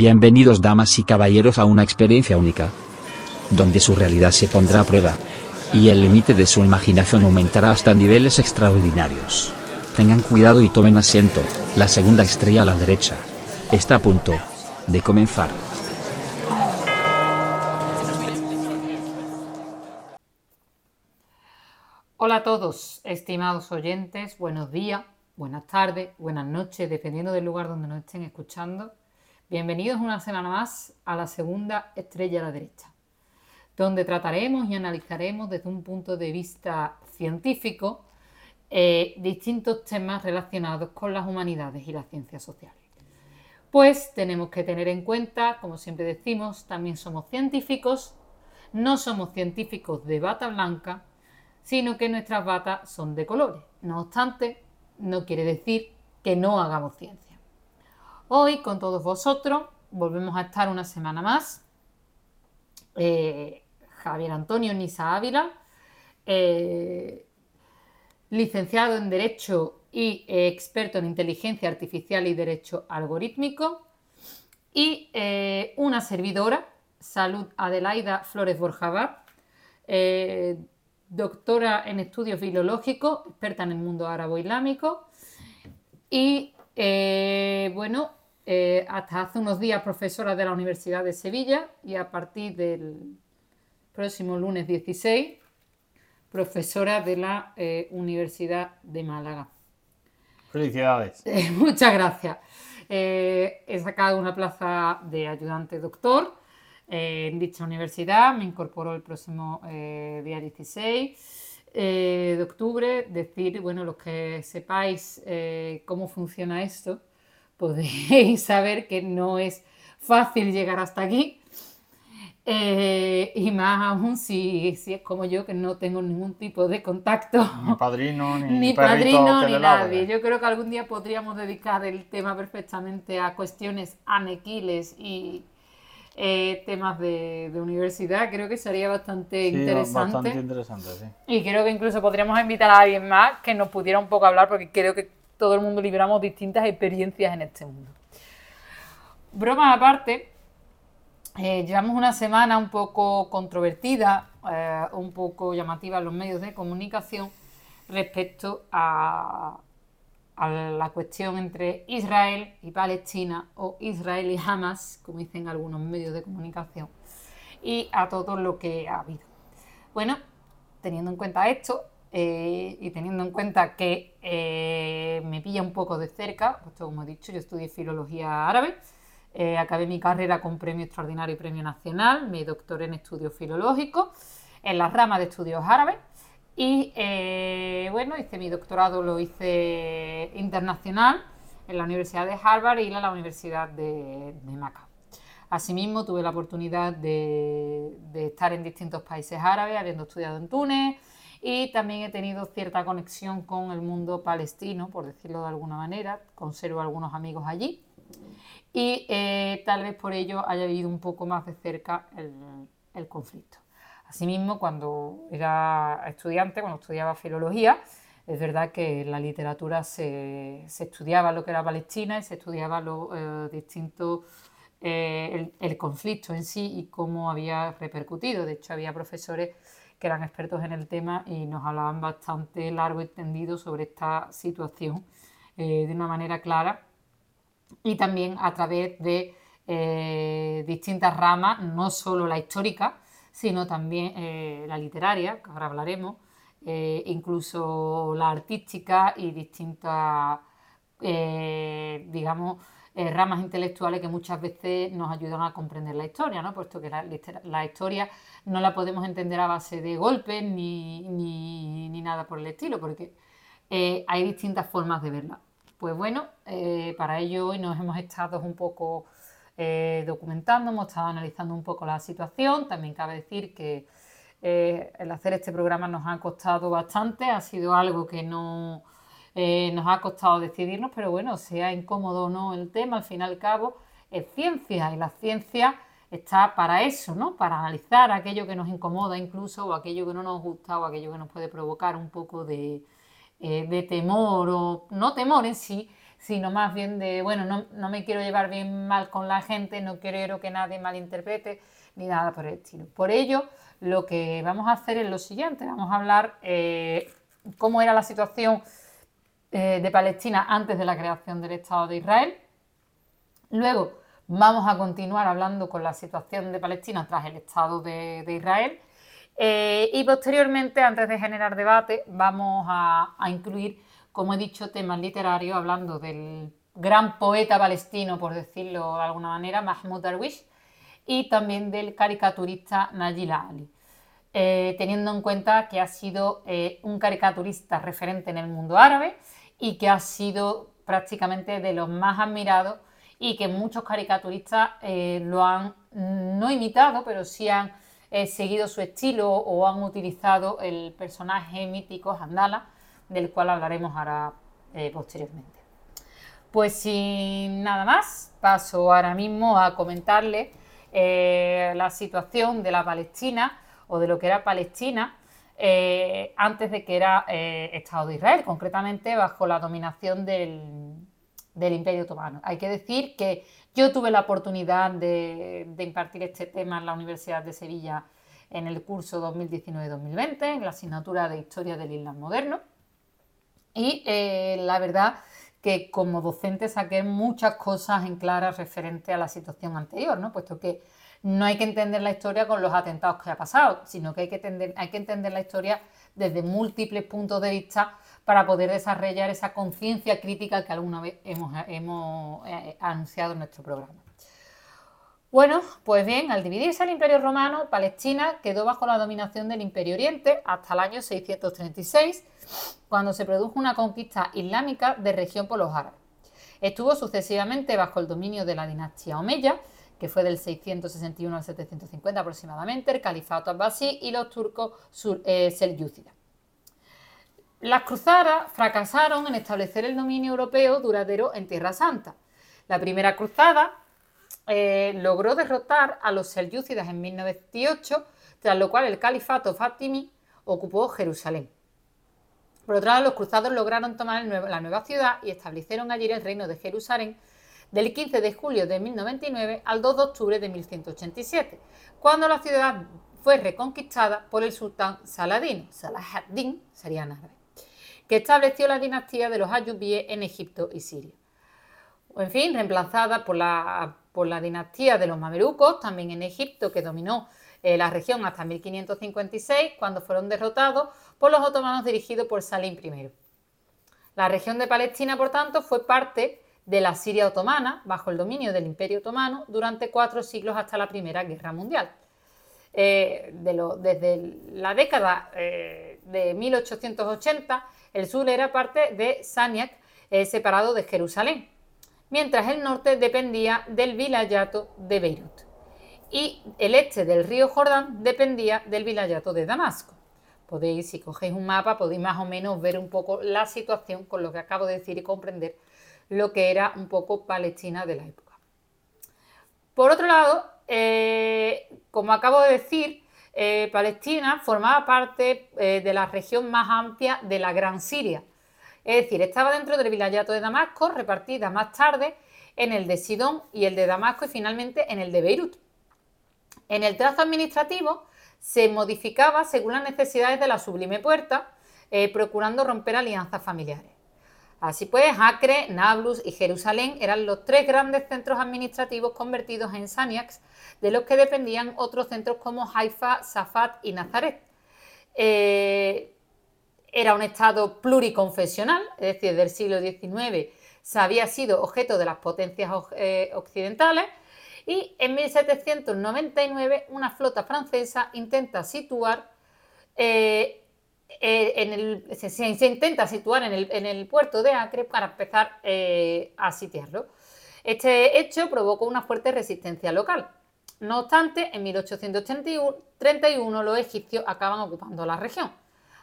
Bienvenidos damas y caballeros a una experiencia única, donde su realidad se pondrá a prueba, y el límite de su imaginación aumentará hasta niveles extraordinarios. Tengan cuidado y tomen asiento, la segunda estrella a la derecha. Está a punto de comenzar. Hola a todos, estimados oyentes, buenos días, buenas tardes, buenas noches, dependiendo del lugar donde nos estén escuchando. Bienvenidos una semana más a la segunda estrella a la derecha, donde trataremos y analizaremos desde un punto de vista científico eh, distintos temas relacionados con las humanidades y las ciencias sociales. Pues tenemos que tener en cuenta, como siempre decimos, también somos científicos, no somos científicos de bata blanca, sino que nuestras batas son de colores. No obstante, no quiere decir que no hagamos ciencia. Hoy, con todos vosotros, volvemos a estar una semana más. Eh, Javier Antonio Nisa Ávila, eh, licenciado en Derecho y experto en Inteligencia Artificial y Derecho Algorítmico, y eh, una servidora, Salud Adelaida Flores Borjabar, doctora en estudios filológicos, experta en el mundo árabe-islámico. Y, eh, bueno, eh, hasta hace unos días profesora de la Universidad de Sevilla y a partir del próximo lunes 16, profesora de la eh, Universidad de Málaga. Felicidades. muchas gracias. he sacado una plaza de ayudante doctor en dicha universidad. Me incorporo el próximo eh, día 16 eh, de octubre. Decir, bueno, los que sepáis eh, cómo funciona esto, podéis saber que no es fácil llegar hasta aquí. y más aún si, si, es como yo, que no tengo ningún tipo de contacto. Ni padrino, ni, ni padrino, ni nadie. Yo creo que algún día podríamos dedicar el tema perfectamente a cuestiones anequiles y, eh, temas de, universidad. Creo que sería bastante interesante. Bastante interesante, sí. Y creo que incluso podríamos invitar a alguien más que nos pudiera un poco hablar, porque creo que todo el mundo libramos distintas experiencias en este mundo. Broma aparte, eh, llevamos una semana un poco controvertida, eh, un poco llamativa en los medios de comunicación respecto a la cuestión entre Israel y Palestina o Israel y Hamas, como dicen algunos medios de comunicación, y a todo lo que ha habido. Bueno, teniendo en cuenta esto eh, y teniendo en cuenta que eh, me pilla un poco de cerca, pues como he dicho, yo estudié filología árabe, eh, acabé mi carrera con premio extraordinario y premio nacional, me doctoré en estudios filológicos en la rama de estudios árabes y bueno, hice mi doctorado, lo hice internacional en la Universidad de Harvard y en la Universidad de, de Macao. Asimismo, tuve la oportunidad de, estar en distintos países árabes, habiendo estudiado en Túnez, y también he tenido cierta conexión con el mundo palestino, por decirlo de alguna manera. Conservo algunos amigos allí y eh, tal vez por ello haya vivido un poco más de cerca el conflicto. Asimismo, cuando era estudiante, cuando estudiaba filología, es verdad que en la literatura se, estudiaba lo que era Palestina y se estudiaba lo eh, eh, el, conflicto en sí y cómo había repercutido. De hecho, había profesores que eran expertos en el tema y nos hablaban bastante largo y tendido sobre esta situación eh, de una manera clara y también a través de distintas ramas, no solo la histórica, sino también eh, la literaria, que ahora hablaremos, eh, incluso la artística y distintas, eh, ramas intelectuales que muchas veces nos ayudan a comprender la historia, ¿no? puesto que la, historia no la podemos entender a base de golpes ni, ni nada por el estilo, porque hay distintas formas de verla. Pues bueno, para ello hoy nos hemos estado un poco eh, documentando, hemos estado analizando un poco la situación. También cabe decir que eh, el hacer este programa nos ha costado bastante, ha sido algo que no eh, nos ha costado decidirnos, pero bueno, sea incómodo o no el tema, al fin y al cabo es ciencia y la ciencia está para eso, ¿no? Para analizar aquello que nos incomoda incluso o aquello que no nos gusta o aquello que nos puede provocar un poco de, de temor o no temor en sí, sino más bien de, bueno, no, no me quiero llevar bien mal con la gente, no quiero que nadie malinterprete, ni nada por el estilo. Por ello, lo que vamos a hacer es lo siguiente, vamos a hablar eh, cómo era la situación eh, de Palestina antes de la creación del Estado de Israel. Luego vamos a continuar hablando con la situación de Palestina tras el Estado de, Israel. Eh, y posteriormente, antes de generar debate, vamos a, incluir, como he dicho, temas literarios, hablando del gran poeta palestino, por decirlo de alguna manera, Mahmoud Darwish, y también del caricaturista Najil Ali. Eh, teniendo en cuenta que ha sido un caricaturista referente en el mundo árabe y que ha sido prácticamente de los más admirados y que muchos caricaturistas eh, lo han no imitado, pero sí han eh, seguido su estilo o han utilizado el personaje mítico Handala, del cual hablaremos ahora eh, posteriormente. Pues sin nada más, paso ahora mismo a comentarle la situación de la Palestina o de lo que era Palestina eh, antes de que era eh, Estado de Israel, concretamente bajo la dominación del, Imperio Otomano. Hay que decir que yo tuve la oportunidad de, impartir este tema en la Universidad de Sevilla en el curso 2019-2020, en la asignatura de Historia del Islam Moderno. Y eh, la verdad que como docente saqué muchas cosas en claras referente a la situación anterior, ¿no? puesto que no hay que entender la historia con los atentados que ha pasado, sino que hay que entender, hay que entender la historia desde múltiples puntos de vista para poder desarrollar esa conciencia crítica que alguna vez hemos, eh, anunciado en nuestro programa. Bueno, pues bien, al dividirse el Imperio Romano, Palestina quedó bajo la dominación del Imperio Oriente hasta el año 636, cuando se produjo una conquista islámica de región por los árabes. Estuvo sucesivamente bajo el dominio de la dinastía Omeya, que fue del 661 al 750 aproximadamente, el califato abbasí y los turcos eh, selyúcidas. Las cruzadas fracasaron en establecer el dominio europeo duradero en Tierra Santa. La primera cruzada eh, logró derrotar a los selyúcidas en 1098, tras lo cual el califato fatimí ocupó Jerusalén. Por otro lado, los cruzados lograron tomar la nueva ciudad y establecieron allí el reino de Jerusalén, del 15 de julio de 1099 al 2 de octubre de 1187, cuando la ciudad fue reconquistada por el sultán Saladino, Salahaddin sería árabe, que estableció la dinastía de los ayubíes en Egipto y Siria. En fin, reemplazada por la, por la dinastía de los mamelucos, también en Egipto, que dominó eh, la región hasta 1556, cuando fueron derrotados por los otomanos dirigidos por Salim I. La región de Palestina, por tanto, fue parte de la Siria otomana bajo el dominio del Imperio Otomano durante cuatro siglos hasta la Primera Guerra Mundial. Eh, desde la década eh, de 1880, el sur era parte de Saniak, eh, separado de Jerusalén, mientras el norte dependía del vilayato de Beirut y el este del río Jordán dependía del vilayato de Damasco. Podéis, si cogéis un mapa, podéis más o menos ver un poco la situación con lo que acabo de decir y comprender lo que era un poco Palestina de la época. Por otro lado, eh, como acabo de decir, eh, Palestina formaba parte eh, de la región más amplia de la Gran Siria. Es decir, estaba dentro del vilayato de Damasco, repartida más tarde en el de Sidón y el de Damasco y finalmente en el de Beirut. En el trazo administrativo se modificaba según las necesidades de la sublime puerta, procurando romper alianzas familiares. Así pues, Acre, Nablus y Jerusalén eran los tres grandes centros administrativos convertidos en Saniacs, de los que dependían otros centros como Haifa, Safat y Nazaret. Eh, era un estado pluriconfesional, es decir, del siglo XIX se había sido objeto de las potencias eh, occidentales y en 1799 una flota francesa intenta situar eh, eh, se, intenta situar en el, puerto de Acre para empezar eh, a sitiarlo. Este hecho provocó una fuerte resistencia local. No obstante, en 1831 los egipcios acaban ocupando la región.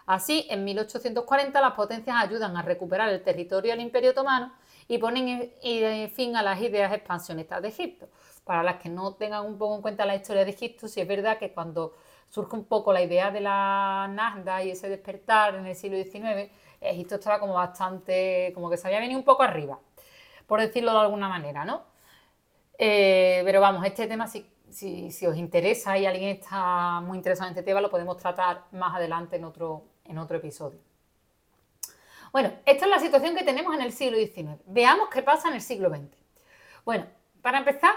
Así, en 1840 las potencias ayudan a recuperar el territorio del Imperio Otomano y ponen fin a las ideas expansionistas de Egipto. Para las que no tengan un poco en cuenta la historia de Egipto, sí es verdad que cuando surge un poco la idea de la Nazda y ese despertar en el siglo XIX, Egipto estaba como bastante, como que se había venido un poco arriba. por decirlo de alguna manera, ¿no? Eh, pero vamos, este tema, si, si, os interesa y alguien está muy interesado en este tema, lo podemos tratar más adelante en otro, en otro episodio. Bueno, esta es la situación que tenemos en el siglo XIX. Veamos qué pasa en el siglo XX. Bueno, para empezar,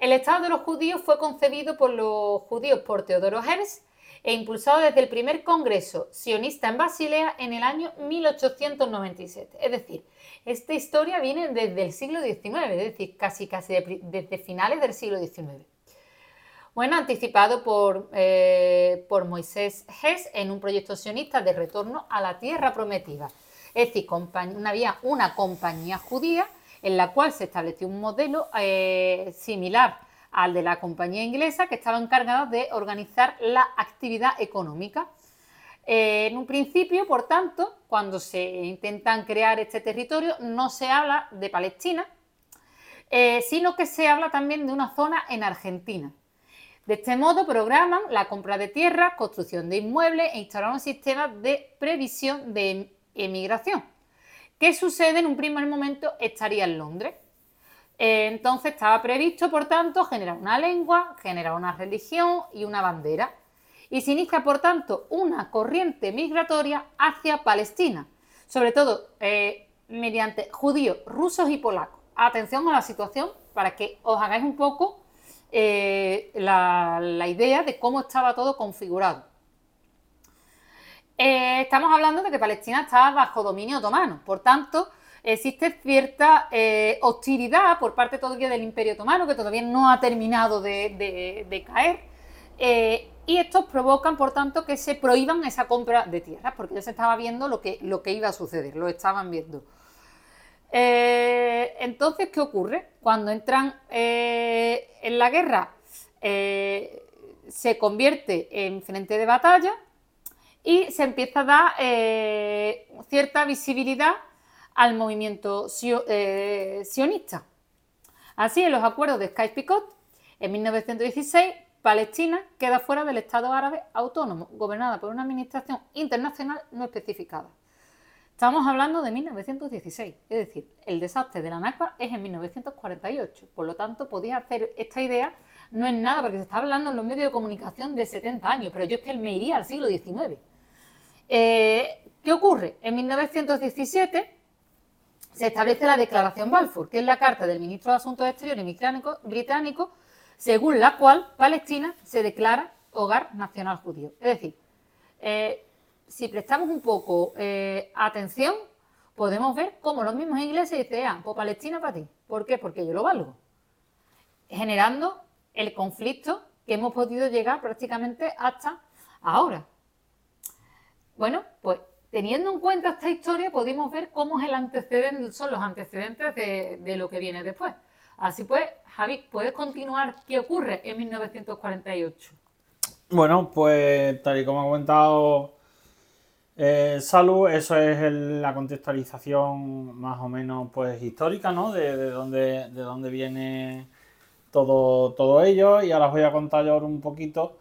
el Estado de los judíos fue concebido por los judíos por Teodoro Herzl e impulsado desde el primer Congreso sionista en Basilea en el año 1897. Es decir, esta historia viene desde el siglo XIX, es decir, casi, casi desde finales del siglo XIX. Bueno, anticipado por, eh, por Moisés Hess en un proyecto sionista de retorno a la tierra prometida. Es decir, había una compañía judía en la cual se estableció un modelo eh, similar al de la compañía inglesa que estaba encargada de organizar la actividad económica. Eh, en un principio, por tanto, cuando se intentan crear este territorio, no se habla de Palestina, eh, sino que se habla también de una zona en Argentina. De este modo programan la compra de tierra, construcción de inmuebles e instalaron un sistema de previsión de emigración. ¿Qué sucede en un primer momento? Estaría en Londres. Eh, entonces estaba previsto, por tanto, generar una lengua, generar una religión y una bandera. Y se inicia, por tanto, una corriente migratoria hacia Palestina, sobre todo eh, mediante judíos, rusos y polacos. Atención a la situación para que os hagáis un poco eh, la, la idea de cómo estaba todo configurado. Estamos hablando de que Palestina estaba bajo dominio otomano, por tanto, existe cierta eh, hostilidad por parte todavía del Imperio Otomano, que todavía no ha terminado de, caer. Eh, y estos provocan, por tanto, que se prohíban esa compra de tierras, porque ya se estaba viendo lo que, iba a suceder, lo estaban viendo. Eh, entonces, ¿qué ocurre? Cuando entran en la guerra, se convierte en frente de batalla y se empieza a dar cierta visibilidad al movimiento eh, sionista. Así, en los acuerdos de Sykes-Picot, en 1916, Palestina queda fuera del Estado árabe autónomo, gobernada por una administración internacional no especificada. Estamos hablando de 1916, es decir, el desastre de la Nakba es en 1948. Por lo tanto, podéis hacer esta idea, no es nada, porque se está hablando en los medios de comunicación de 70 años, pero yo es que me iría al siglo XIX. Eh, ¿Qué ocurre? En 1917 se establece la Declaración Balfour, que es la carta del ministro de Asuntos Exteriores británico, según la cual Palestina se declara hogar nacional judío. Es decir, eh, si prestamos un poco eh, atención, podemos ver cómo los mismos ingleses dicen, ah, pues Palestina para ti. ¿Por qué? Porque yo lo valgo. Generando el conflicto que hemos podido llegar prácticamente hasta ahora. Bueno, pues Teniendo en cuenta esta historia, podemos ver cómo son los antecedentes de, lo que viene después. Así pues, Javi, ¿puedes continuar qué ocurre en 1948? Bueno, pues tal y como ha comentado eh, Salud, eso es la contextualización más o menos pues histórica, ¿no? De, dónde, de dónde viene todo, todo ello. Y ahora os voy a contar yo un poquito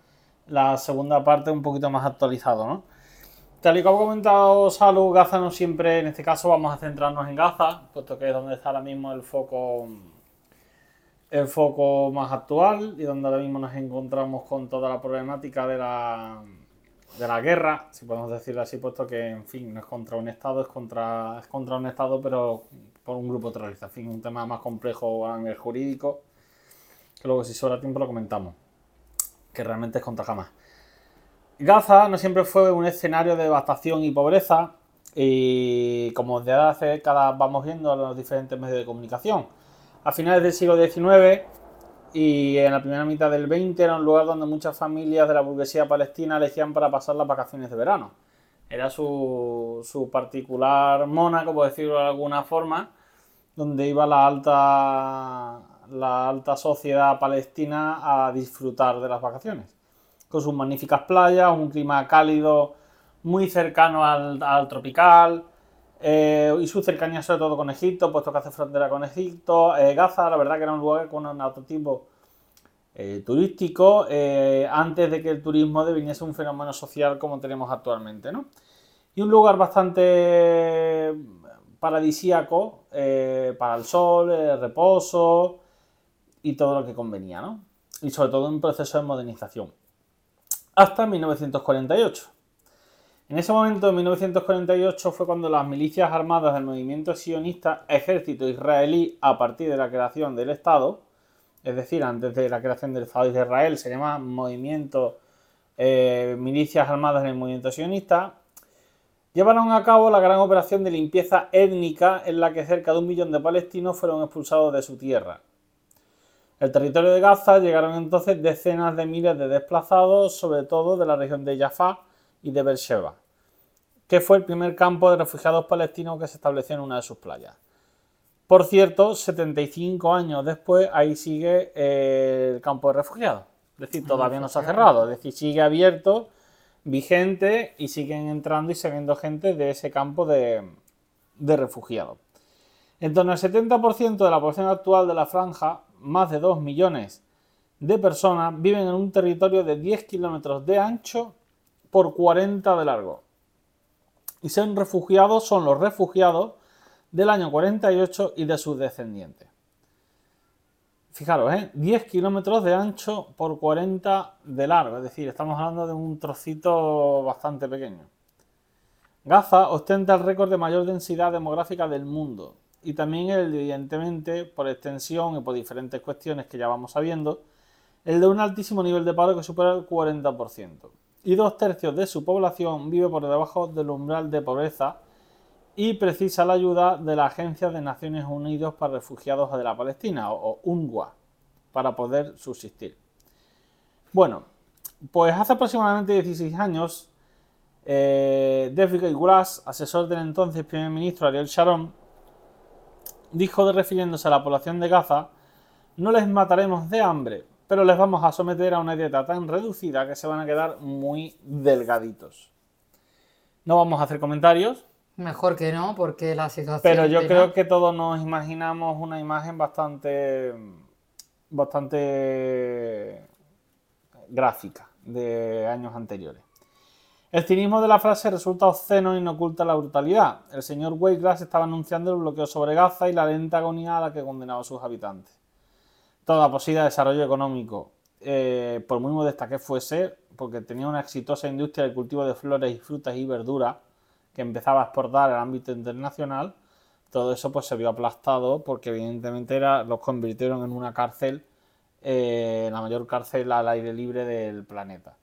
la segunda parte un poquito más actualizado, ¿no? Tal y como ha comentado Salud, Gaza no siempre, en este caso vamos a centrarnos en Gaza, puesto que es donde está ahora mismo el foco, el foco más actual y donde ahora mismo nos encontramos con toda la problemática de la, de la guerra, si podemos decirlo así, puesto que, en fin, no es contra un Estado, es contra, es contra un Estado, pero por un grupo terrorista. En fin, un tema más complejo a nivel jurídico, que luego si sobra tiempo lo comentamos, que realmente es contra jamás. Gaza no siempre fue un escenario de devastación y pobreza, y como desde hace décadas vamos viendo en los diferentes medios de comunicación. A finales del siglo XIX y en la primera mitad del XX era un lugar donde muchas familias de la burguesía palestina elegían para pasar las vacaciones de verano. Era su, su particular Mónaco, por decirlo de alguna forma, donde iba la alta, la alta sociedad palestina a disfrutar de las vacaciones con sus magníficas playas, un clima cálido muy cercano al, tropical eh, y su cercanía sobre todo con Egipto, puesto que hace frontera con Egipto. Eh, Gaza, la verdad que era un lugar con un autotipo eh, turístico antes de que el turismo deviniese un fenómeno social como tenemos actualmente. ¿no? Y un lugar bastante paradisíaco eh, para el sol, el reposo y todo lo que convenía, ¿no? Y sobre todo un proceso de modernización. Hasta 1948. En ese momento, en 1948, fue cuando las milicias armadas del movimiento sionista ejército israelí, a partir de la creación del Estado, es decir, antes de la creación del Estado de Israel, se llama movimiento eh, milicias armadas en el movimiento sionista, llevaron a cabo la gran operación de limpieza étnica en la que cerca de un millón de palestinos fueron expulsados de su tierra. El territorio de Gaza llegaron entonces decenas de miles de desplazados, sobre todo de la región de Jaffa y de Beersheba, que fue el primer campo de refugiados palestinos que se estableció en una de sus playas. Por cierto, 75 años después, ahí sigue eh, el campo de refugiados. Es decir, todavía no se ha cerrado, es decir, sigue abierto, vigente y siguen entrando y saliendo gente de ese campo de, refugiados. En torno al 70% de la población actual de la franja, más de 2 millones de personas, viven en un territorio de 10 kilómetros de ancho por 40 de largo. Y son refugiados, son los refugiados del año 48 y de sus descendientes. Fijaros, ¿eh? 10 kilómetros de ancho por 40 de largo, es decir, estamos hablando de un trocito bastante pequeño. Gaza ostenta el récord de mayor densidad demográfica del mundo y también evidentemente por extensión y por diferentes cuestiones que ya vamos sabiendo, el de un altísimo nivel de paro que supera el 40%. Y dos tercios de su población vive por debajo del umbral de pobreza y precisa la ayuda de la Agencia de Naciones Unidas para Refugiados de la Palestina, o UNRWA, para poder subsistir. Bueno, pues hace aproximadamente 16 años, eh, David Gulas, asesor del entonces primer ministro Ariel Sharon, dijo, refiriéndose a la población de Gaza, no les mataremos de hambre, pero les vamos a someter a una dieta tan reducida que se van a quedar muy delgaditos. No vamos a hacer comentarios, Mejor que no, porque la situación. Pero yo creo que todos nos imaginamos una imagen bastante. bastante. gráfica de años anteriores. El cinismo de la frase resulta obsceno y no oculta la brutalidad. El señor Wayglass estaba anunciando el bloqueo sobre Gaza y la lenta agonía a la que condenaba a sus habitantes. Toda posible desarrollo económico, eh, por muy modesta que fuese, porque tenía una exitosa industria de cultivo de flores y frutas y verduras, que empezaba a exportar al ámbito internacional, todo eso pues se vio aplastado porque evidentemente era, los convirtieron en una cárcel, eh, la mayor cárcel al aire libre del planeta.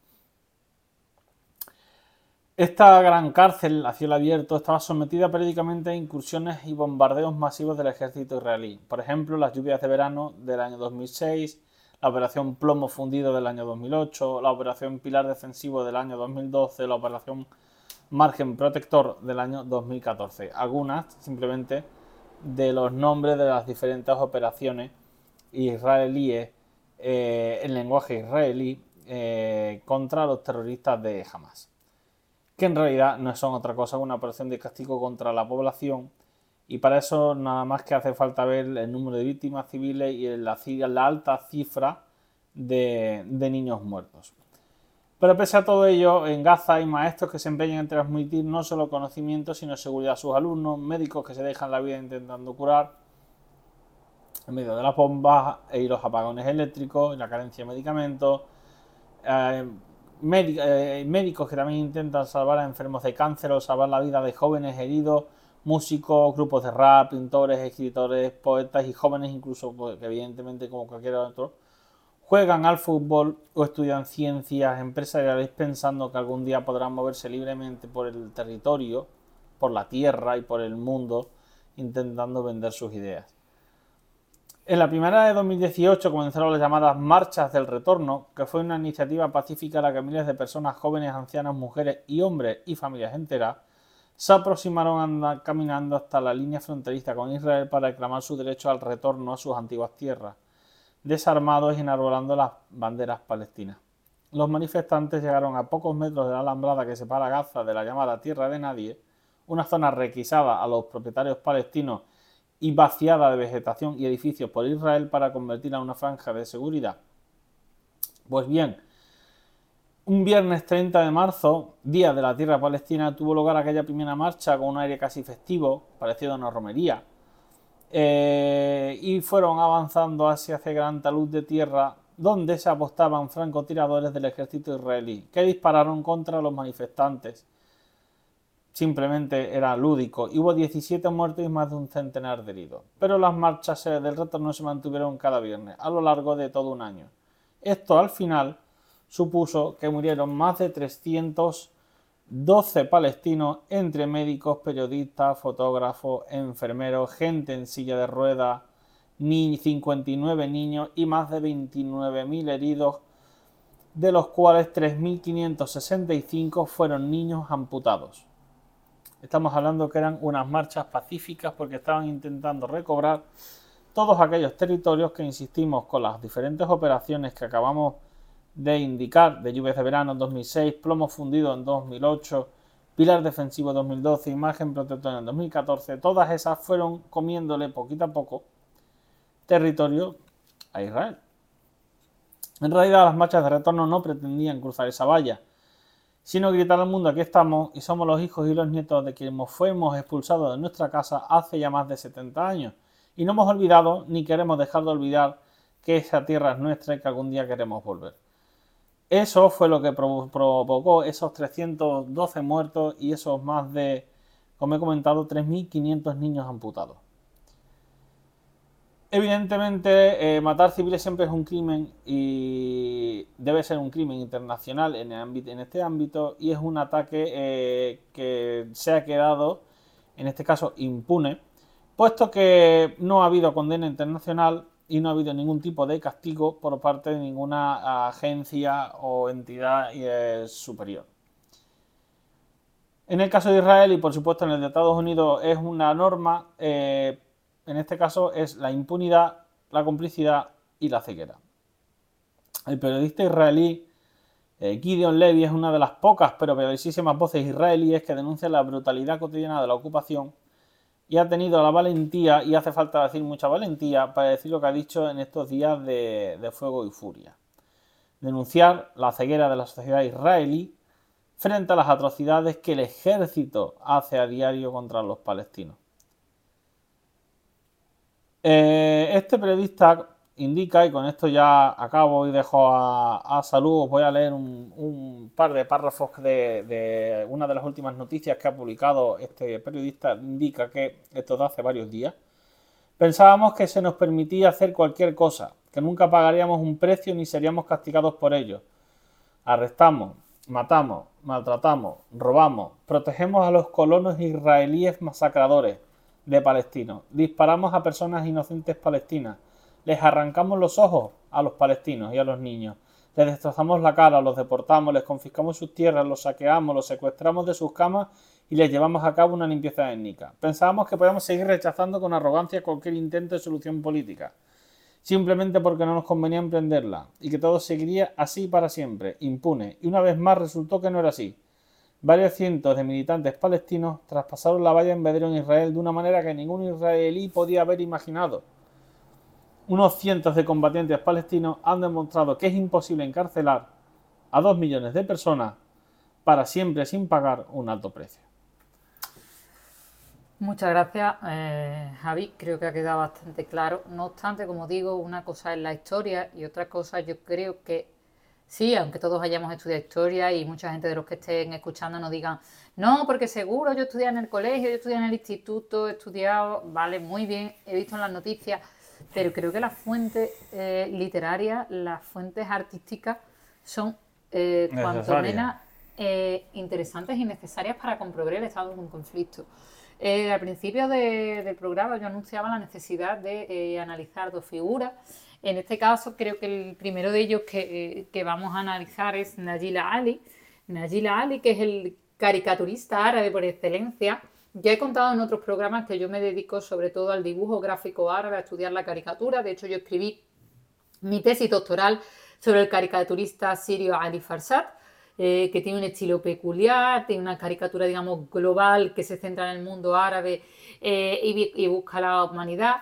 Esta gran cárcel a cielo abierto estaba sometida periódicamente a incursiones y bombardeos masivos del ejército israelí. Por ejemplo, las lluvias de verano del año 2006, la operación Plomo Fundido del año 2008, la operación Pilar Defensivo del año 2012, la operación margen protector del año 2014. Algunas simplemente de los nombres de las diferentes operaciones israelíes eh, en lenguaje israelí eh, contra los terroristas de Hamas, que en realidad no son otra cosa que una operación de castigo contra la población y para eso nada más que hace falta ver el número de víctimas civiles y la, alta cifra de niños muertos. Pero pese a todo ello, en Gaza hay maestros que se empeñan en transmitir no solo conocimiento, sino seguridad a sus alumnos, médicos que se dejan la vida intentando curar en medio de las bombas y los apagones eléctricos, la carencia de medicamentos, eh, eh, médicos que también intentan salvar a enfermos de cáncer o salvar la vida de jóvenes heridos, músicos, grupos de rap, pintores, escritores, poetas y jóvenes incluso, pues, evidentemente como cualquier otro, juegan al fútbol o estudian ciencias empresariales pensando que algún día podrán moverse libremente por el territorio, por la tierra y por el mundo, intentando vender sus ideas. En la primera de 2018 comenzaron las llamadas Marchas del Retorno, que fue una iniciativa pacífica a la que miles de personas jóvenes, ancianas, mujeres y hombres y familias enteras se aproximaron caminando hasta la línea fronteriza con Israel para reclamar su derecho al retorno a sus antiguas tierras desarmados y enarbolando las banderas palestinas. Los manifestantes llegaron a pocos metros de la alambrada que separa Gaza de la llamada Tierra de Nadie, una zona requisada a los propietarios palestinos y vaciada de vegetación y edificios por Israel para convertirla en una franja de seguridad. Pues bien, un viernes 30 de marzo, día de la tierra palestina, tuvo lugar aquella primera marcha con un aire casi festivo, parecido a una romería. Eh, y fueron avanzando hacia ese gran talud de tierra donde se apostaban francotiradores del ejército israelí, que dispararon contra los manifestantes. Simplemente era lúdico y hubo 17 muertos y más de un centenar de heridos. Pero las marchas del retorno se mantuvieron cada viernes, a lo largo de todo un año. Esto al final supuso que murieron más de 312 palestinos entre médicos, periodistas, fotógrafos, enfermeros, gente en silla de ruedas, ni 59 niños y más de 29.000 heridos, de los cuales 3.565 fueron niños amputados. Estamos hablando que eran unas marchas pacíficas porque estaban intentando recobrar todos aquellos territorios que insistimos con las diferentes operaciones que acabamos de indicar de lluvias de verano en 2006, plomo fundido en 2008, pilar defensivo en 2012, imagen protectora en 2014, todas esas fueron comiéndole poquito a poco territorio a Israel. En realidad las marchas de retorno no pretendían cruzar esa valla, sino gritar al mundo aquí estamos y somos los hijos y los nietos de quienes fuimos expulsados de nuestra casa hace ya más de 70 años. Y no hemos olvidado ni queremos dejar de olvidar que esa tierra es nuestra y que algún día queremos volver. Eso fue lo que provocó esos 312 muertos y esos más de, como he comentado, 3.500 niños amputados. Evidentemente, eh, matar civiles siempre es un crimen y debe ser un crimen internacional en, este ámbito y es un ataque eh, que se ha quedado, en este caso, impune, puesto que no ha habido condena internacional y no ha habido ningún tipo de castigo por parte de ninguna agencia o entidad eh, superior. En el caso de Israel y por supuesto en el de Estados Unidos es una norma, en este caso es la impunidad, la complicidad y la ceguera. El periodista israelí eh, Gideon Levy es una de las pocas pero poderosísimas voces israelíes que denuncia la brutalidad cotidiana de la ocupación y ha tenido la valentía, y hace falta decir mucha valentía, para decir lo que ha dicho en estos días de, fuego y furia. Denunciar la ceguera de la sociedad israelí frente a las atrocidades que el ejército hace a diario contra los palestinos. Eh, este periodista indica, y con esto ya acabo y dejo a, salud, os voy a leer un, par de párrafos de, una de las últimas noticias que ha publicado este periodista, indica que esto de hace varios días, pensábamos que se nos permitía hacer cualquier cosa, que nunca pagaríamos un precio ni seríamos castigados por ello. Arrestamos, matamos, maltratamos, robamos, protegemos a los colonos israelíes masacradores de palestinos, disparamos a personas inocentes palestinas, les arrancamos los ojos a los palestinos y a los niños. Les destrozamos la cara, los deportamos, les confiscamos sus tierras, los saqueamos, los secuestramos de sus camas y les llevamos a cabo una limpieza étnica. Pensábamos que podíamos seguir rechazando con arrogancia cualquier intento de solución política, simplemente porque no nos convenía emprenderla, y que todo seguiría así para siempre, impune. Y una vez más resultó que no era así. Varios cientos de militantes palestinos traspasaron la valla en Bedero en Israel de una manera que ningún israelí podía haber imaginado unos cientos de combatientes palestinos han demostrado que es imposible encarcelar a dos millones de personas para siempre sin pagar un alto precio. Muchas gracias, eh, Javi. Creo que ha quedado bastante claro. No obstante, como digo, una cosa es la historia y otra cosa yo creo que sí, aunque todos hayamos estudiado historia y mucha gente de los que estén escuchando nos digan, no, porque seguro yo estudié en el colegio, yo estudié en el instituto, he estudiado, vale, muy bien, he visto en las noticias, pero creo que las fuentes eh, literarias, las fuentes artísticas son eh, cuanto menos eh, interesantes y necesarias para comprobar el estado de un conflicto. Al principio del programa yo anunciaba la necesidad de analizar dos figuras. En este caso creo que el primero de ellos que, que vamos a analizar es Najila Ali. Najila Ali, que es el caricaturista árabe por excelencia, ya he contado en otros programas que yo me dedico sobre todo al dibujo gráfico árabe, a estudiar la caricatura. De hecho, yo escribí mi tesis doctoral sobre el caricaturista sirio Ali Farsad, eh, que tiene un estilo peculiar, tiene una caricatura, digamos, global que se centra en el mundo árabe eh, y, busca la humanidad.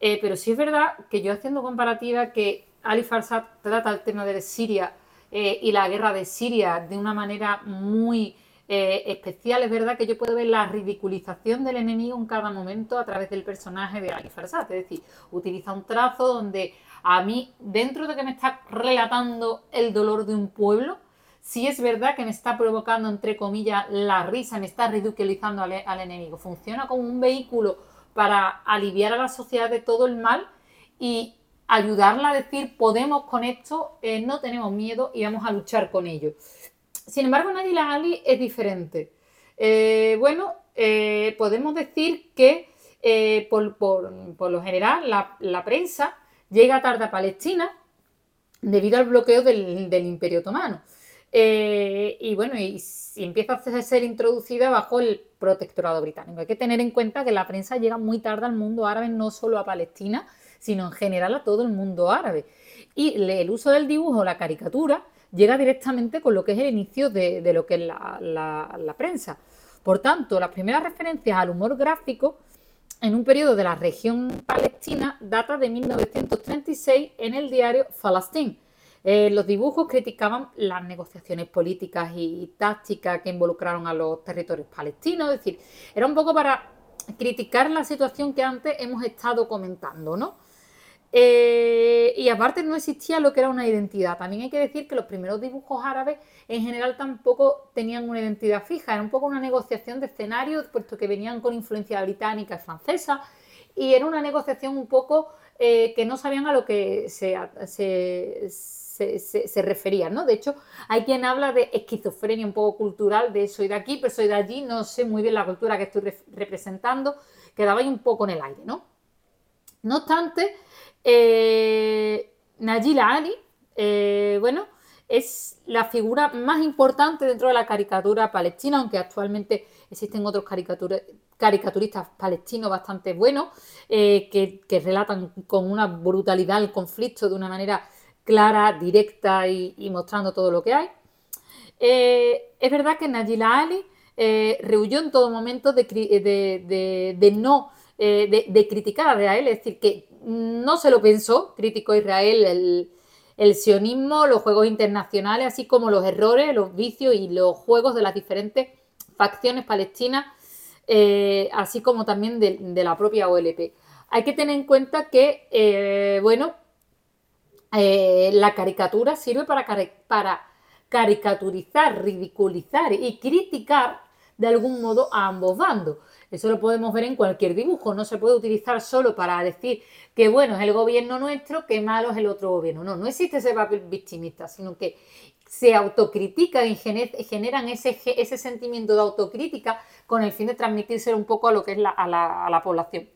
Eh, pero sí es verdad que yo haciendo comparativa que Ali Farsad trata el tema de Siria y la guerra de Siria de una manera muy especial. Es verdad que yo puedo ver la ridiculización del enemigo en cada momento a través del personaje de Ali Farsad. Es decir, utiliza un trazo donde a mí, dentro de que me está relatando el dolor de un pueblo, sí es verdad que me está provocando, entre comillas, la risa, me está ridiculizando al, al enemigo. Funciona como un vehículo para aliviar a la sociedad de todo el mal y ayudarla a decir, podemos con esto, eh, no tenemos miedo y vamos a luchar con ello. Sin embargo, Nadila Ali es diferente. Eh, bueno, eh, podemos decir que por, lo general la, prensa llega tarde a Palestina debido al bloqueo del, Imperio Otomano. Y bueno, y, y, empieza a ser introducida bajo el protectorado británico. Hay que tener en cuenta que la prensa llega muy tarde al mundo árabe, no solo a Palestina, sino en general a todo el mundo árabe. Y el uso del dibujo, la caricatura, llega directamente con lo que es el inicio de, lo que es la, prensa. Por tanto, las primeras referencias al humor gráfico en un periodo de la región palestina data de 1936 en el diario Falastín. Eh, los dibujos criticaban las negociaciones políticas y tácticas que involucraron a los territorios palestinos, es decir, era un poco para criticar la situación que antes hemos estado comentando, ¿no? Eh, y aparte no existía lo que era una identidad. También hay que decir que los primeros dibujos árabes en general tampoco tenían una identidad fija. Era un poco una negociación de escenarios, puesto que venían con influencia británica y francesa. Y era una negociación un poco eh, que no sabían a lo que se, se, referían, ¿no? De hecho, hay quien habla de esquizofrenia un poco cultural, de soy de aquí, pero soy de allí, no sé muy bien la cultura que estoy representando, quedaba ahí un poco en el aire, ¿no? No obstante, eh, Najila Ali, eh, bueno, es la figura más importante dentro de la caricatura palestina, aunque actualmente existen otros caricaturistas palestinos bastante buenos eh, que, relatan con una brutalidad el conflicto de una manera clara, directa y, mostrando todo lo que hay. es verdad que Najila Ali rehuyó en todo momento de, no de, criticar a Israel, es decir, que no se lo pensó, criticó Israel el, sionismo, los juegos internacionales, así como los errores, los vicios y los juegos de las diferentes facciones palestinas, eh, así como también de, la propia OLP. Hay que tener en cuenta que, eh, bueno, eh, la caricatura sirve para, caricaturizar, ridiculizar y criticar de algún modo a ambos bandos. Eso lo podemos ver en cualquier dibujo, no se puede utilizar solo para decir que bueno es el gobierno nuestro, que malo es el otro gobierno. No, no existe ese papel victimista, sino que se autocritica y generan ese, ese sentimiento de autocrítica con el fin de transmitírselo un poco a lo que es la, a, la, población.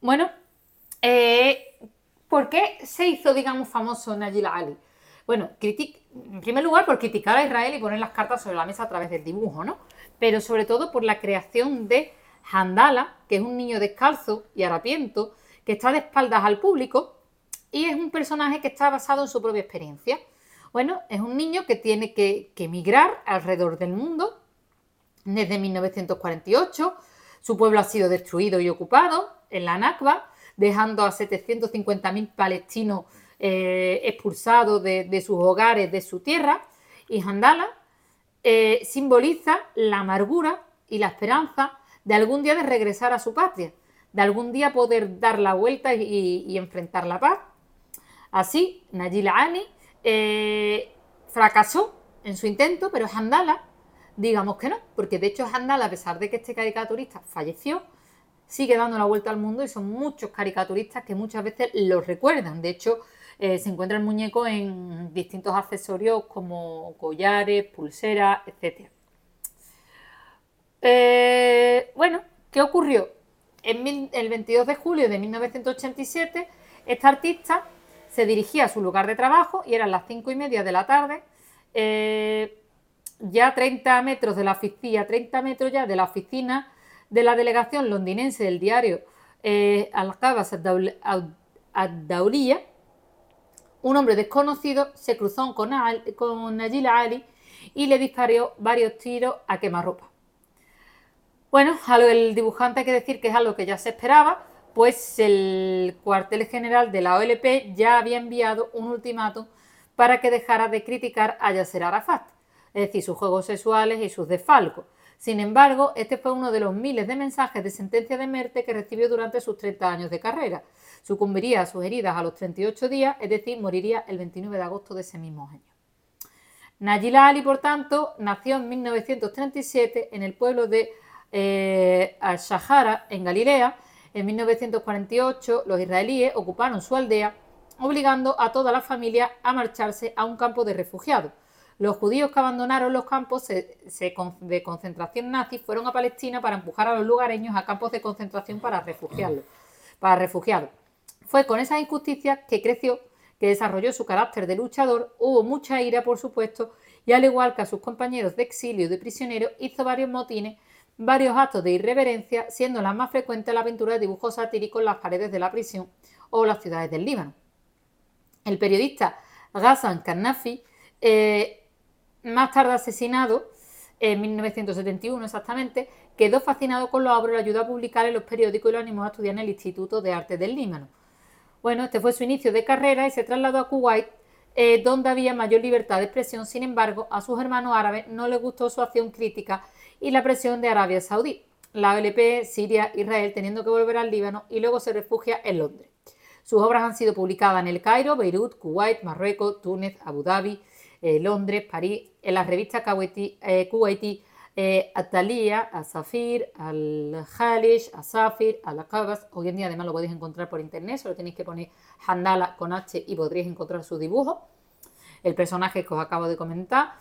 Bueno, eh, ¿por qué se hizo, digamos, famoso Najila Ali? Bueno, en primer lugar por criticar a Israel y poner las cartas sobre la mesa a través del dibujo, ¿no? pero sobre todo por la creación de Handala, que es un niño descalzo y harapiento, que está de espaldas al público y es un personaje que está basado en su propia experiencia. Bueno, es un niño que tiene que, emigrar alrededor del mundo desde 1948. Su pueblo ha sido destruido y ocupado en la Nakba, dejando a 750.000 palestinos eh, expulsados de, sus hogares, de su tierra. Y Handala eh, simboliza la amargura y la esperanza de algún día de regresar a su patria, de algún día poder dar la vuelta y, enfrentar la paz. Así, Najila Ali eh, fracasó en su intento, pero Handala, digamos que no, porque de hecho Handala, a pesar de que este caricaturista falleció, sigue dando la vuelta al mundo y son muchos caricaturistas que muchas veces lo recuerdan. De hecho, eh, se encuentra el muñeco en distintos accesorios como collares, pulseras, etc. Eh, bueno, ¿qué ocurrió? En el 22 de julio de 1987, esta artista se dirigía a su lugar de trabajo y eran las 5 y media de la tarde. Eh, ya 30 metros de la oficina, 30 metros ya de la oficina de la delegación londinense del diario Al-Qabas ad-Dawliya, un hombre desconocido se cruzó con, Najila Ali y le disparó varios tiros a quemarropa. Bueno, del dibujante hay que decir que es algo que ya se esperaba, pues el cuartel general de la OLP ya había enviado un ultimátum para que dejara de criticar a Yasser Arafat, es decir, sus juegos sexuales y sus desfalcos. Sin embargo, este fue uno de los miles de mensajes de sentencia de muerte que recibió durante sus 30 años de carrera. Sucumbiría a sus heridas a los 38 días, es decir, moriría el 29 de agosto de ese mismo año. Nayila Ali, por tanto, nació en 1937 en el pueblo de eh, Al-Shahara, en Galilea. En 1948, los israelíes ocuparon su aldea, obligando a toda la familia a marcharse a un campo de refugiados. Los judíos que abandonaron los campos de concentración nazi fueron a Palestina para empujar a los lugareños a campos de concentración para refugiarlos. Para refugiados. Fue con esa injusticia que creció, que desarrolló su carácter de luchador, hubo mucha ira, por supuesto, y al igual que a sus compañeros de exilio y de prisionero, hizo varios motines, varios actos de irreverencia, siendo la más frecuente la aventura de dibujos satíricos en las paredes de la prisión o las ciudades del Líbano. El periodista Ghassan Karnafi eh, más tarde asesinado, en 1971 exactamente, quedó fascinado con los obras y lo ayudó a publicar en los periódicos y lo animó a estudiar en el Instituto de Arte del Líbano. Bueno, este fue su inicio de carrera y se trasladó a Kuwait, eh, donde había mayor libertad de expresión. Sin embargo, a sus hermanos árabes no les gustó su acción crítica y la presión de Arabia Saudí, la OLP, Siria, Israel, teniendo que volver al Líbano y luego se refugia en Londres. Sus obras han sido publicadas en El Cairo, Beirut, Kuwait, Marruecos, Túnez, Abu Dhabi, eh, Londres, París, en las revistas kuwaití, eh, Kuwaiti, eh, Atalia, Asafir, Al-Khalish, Asafir, Al-Aqabas. Hoy en día además lo podéis encontrar por internet, solo tenéis que poner Handala con H y podréis encontrar su dibujo. El personaje que os acabo de comentar.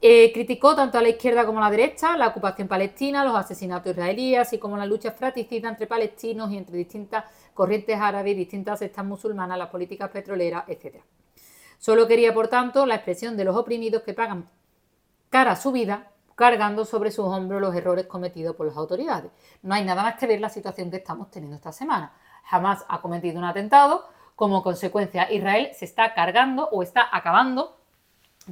criticó tanto a la izquierda como a la derecha la ocupación palestina, los asesinatos israelíes, así como la lucha fratricida entre palestinos y entre distintas corrientes árabes, distintas sectas musulmanas, las políticas petroleras, etc. Solo quería, por tanto, la expresión de los oprimidos que pagan cara a su vida cargando sobre sus hombros los errores cometidos por las autoridades. No hay nada más que ver la situación que estamos teniendo esta semana. Jamás ha cometido un atentado, como consecuencia Israel se está cargando o está acabando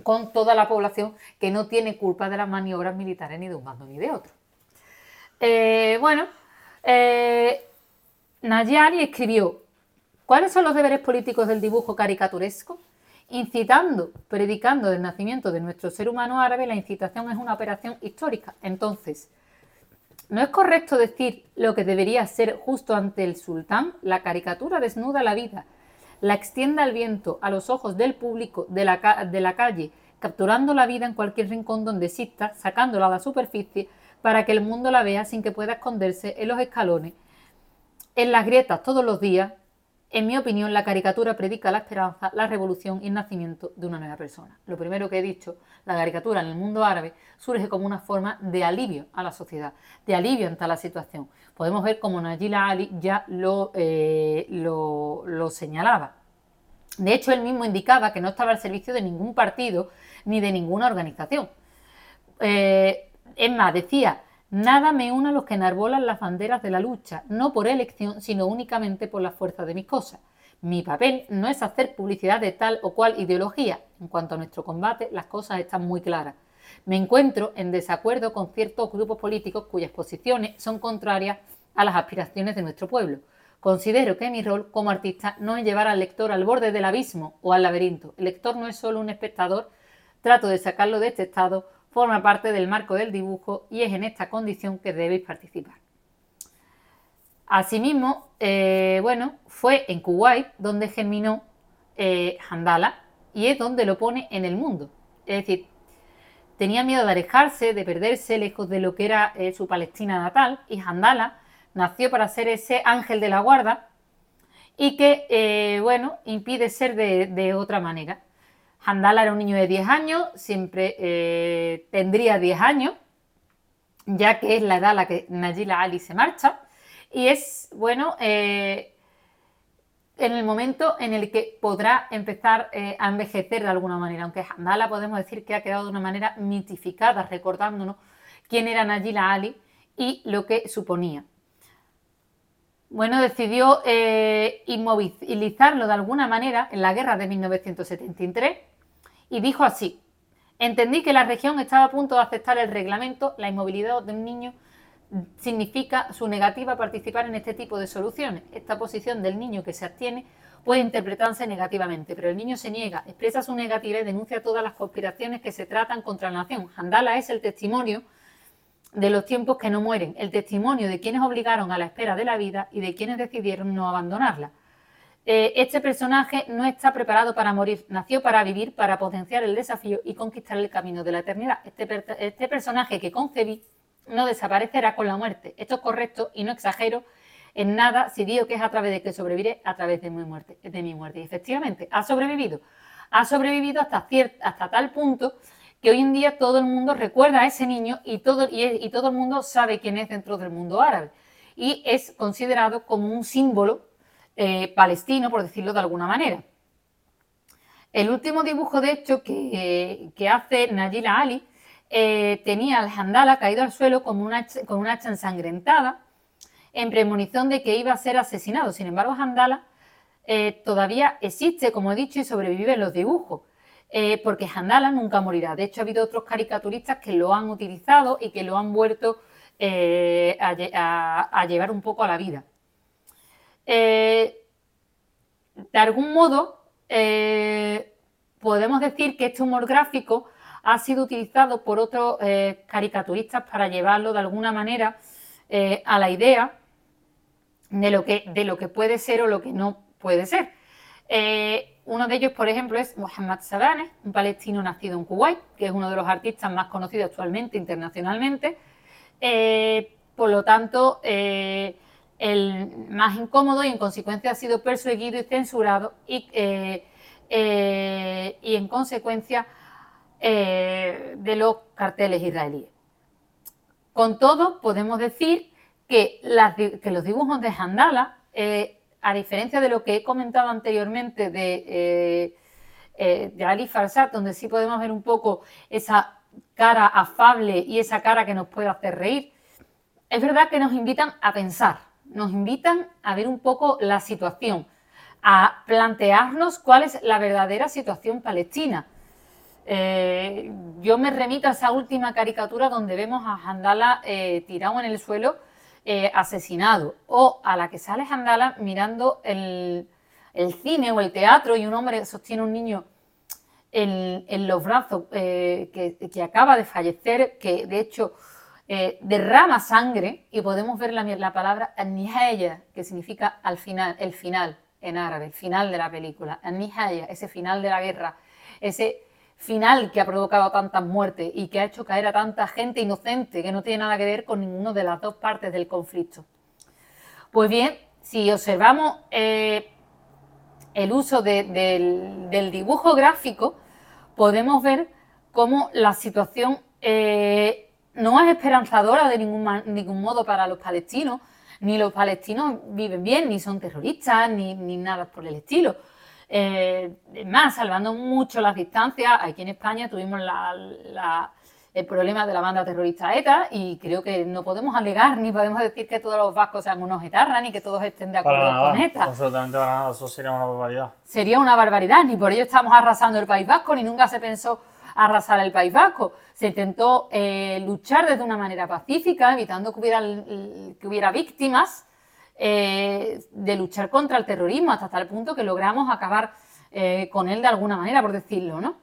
con toda la población que no tiene culpa de las maniobras militares ni de un bando ni de otro. Eh, bueno, eh, Nayari escribió, ¿cuáles son los deberes políticos del dibujo caricaturesco? Incitando, predicando del nacimiento de nuestro ser humano árabe, la incitación es una operación histórica. Entonces, ¿no es correcto decir lo que debería ser justo ante el sultán? La caricatura desnuda la vida, la extiende al viento, a los ojos del público de la, de la calle, capturando la vida en cualquier rincón donde exista, sacándola a la superficie para que el mundo la vea sin que pueda esconderse en los escalones, en las grietas todos los días, en mi opinión, la caricatura predica la esperanza, la revolución y el nacimiento de una nueva persona. Lo primero que he dicho, la caricatura en el mundo árabe surge como una forma de alivio a la sociedad, de alivio ante la situación. Podemos ver como Najila Ali ya lo, eh, lo, señalaba. De hecho, él mismo indicaba que no estaba al servicio de ningún partido ni de ninguna organización. Eh, es más, decía, Nada me une a los que enarbolan las banderas de la lucha, no por elección, sino únicamente por la fuerza de mis cosas. Mi papel no es hacer publicidad de tal o cual ideología. En cuanto a nuestro combate, las cosas están muy claras. Me encuentro en desacuerdo con ciertos grupos políticos cuyas posiciones son contrarias a las aspiraciones de nuestro pueblo. Considero que mi rol como artista no es llevar al lector al borde del abismo o al laberinto. El lector no es solo un espectador, trato de sacarlo de este estado forma parte del marco del dibujo y es en esta condición que debéis participar. Asimismo, eh, bueno, fue en Kuwait donde germinó eh, Handala y es donde lo pone en el mundo. Es decir, tenía miedo de alejarse, de perderse lejos de lo que era eh, su Palestina natal y Handala nació para ser ese ángel de la guarda y que, bueno, impide ser de otra manera. Handala era un niño de 10 años, siempre eh, tendría 10 años, ya que es la edad a la que Najila Ali se marcha. Y es, bueno, eh, en el momento en el que podrá empezar eh, a envejecer de alguna manera, aunque Handala podemos decir que ha quedado de una manera mitificada, recordándonos quién era Najila Ali y lo que suponía. Bueno, decidió inmovilizarlo de alguna manera en la guerra de 1973 y dijo así, entendí que la región estaba a punto de aceptar el reglamento, la inmovilidad de un niño significa su negativa a participar en este tipo de soluciones. Esta posición del niño que se abstiene puede interpretarse negativamente, pero el niño se niega, expresa su negativa y denuncia todas las conspiraciones que se tratan contra la nación. Handala es el testimonio de los tiempos que no mueren, el testimonio de quienes obligaron a la espera de la vida y de quienes decidieron no abandonarla. Eh, este personaje no está preparado para morir, nació para vivir, para potenciar el desafío y conquistar el camino de la eternidad. Este, este personaje que concebí no desaparecerá con la muerte. Esto es correcto y no exagero en nada si digo que es a través de que sobreviviré a través de mi muerte. De mi muerte. Y efectivamente, ha sobrevivido. Ha sobrevivido hasta, tal punto que hoy en día todo el mundo recuerda a ese niño y todo, y, todo el mundo sabe quién es dentro del mundo árabe. Y es considerado como un símbolo eh, palestino, por decirlo de alguna manera. El último dibujo, de hecho, que, hace Nayila Ali eh, tenía al Handala caído al suelo con una, con una hacha ensangrentada en premonición de que iba a ser asesinado. Sin embargo, Handala eh, todavía existe, como he dicho, y sobrevive en los dibujos. Eh, porque Handala nunca morirá. De hecho, ha habido otros caricaturistas que lo han utilizado y que lo han vuelto a, llevar un poco a la vida. De algún modo, podemos decir que este humor gráfico ha sido utilizado por otros caricaturistas para llevarlo de alguna manera a la idea de lo, que, de lo que puede ser o lo que no puede ser. Eh, uno de ellos, por ejemplo, es Mohamed Sabaneh, un palestino nacido en Kuwait, que es uno de los artistas más conocidos actualmente internacionalmente. Eh, por lo tanto, eh, el más incómodo y en consecuencia ha sido perseguido y censurado y, y en consecuencia de los carteles israelíes. Con todo, podemos decir que, los dibujos de Handala, eh, a diferencia de lo que he comentado anteriormente de, eh, eh, de Ali Farsad, donde sí podemos ver un poco esa cara afable y esa cara que nos puede hacer reír, es verdad que nos invitan a pensar, nos invitan a ver un poco la situación, a plantearnos cuál es la verdadera situación palestina. yo me remito a esa última caricatura donde vemos a Handala tirado en el suelo eh, asesinado, o a la que sale Handala mirando el, cine o el teatro y un hombre sostiene a un niño en, los brazos eh, que, acaba de fallecer, que de hecho eh, derrama sangre y podemos ver la, la palabra nihaya, que significa al final, el final en árabe, final de la película, nihaya, ese final de la guerra, ese final que ha provocado tantas muertes y que ha hecho caer a tanta gente inocente que no tiene nada que ver con ninguna de las dos partes del conflicto. Pues bien, si observamos eh, el uso del, dibujo gráfico, podemos ver cómo la situación eh, no es esperanzadora de ningún, ningún, modo para los palestinos, ni los palestinos viven bien, ni son terroristas, ni nada por el estilo. Eh, más, salvando mucho las distancias, aquí en España tuvimos el problema de la banda terrorista ETA y creo que no podemos alegar ni podemos decir que todos los vascos sean unos etarras ni que todos estén de acuerdo con ETA. Absolutamente para nada, eso sería una barbaridad. Sería una barbaridad, ni por ello estamos arrasando el País Vasco, ni nunca se pensó arrasar el País Vasco. Se intentó eh, luchar desde una manera pacífica, evitando que hubiera, que hubiera víctimas eh, de luchar contra el terrorismo hasta tal punto que logramos acabar eh, con él de alguna manera, por decirlo, ¿no?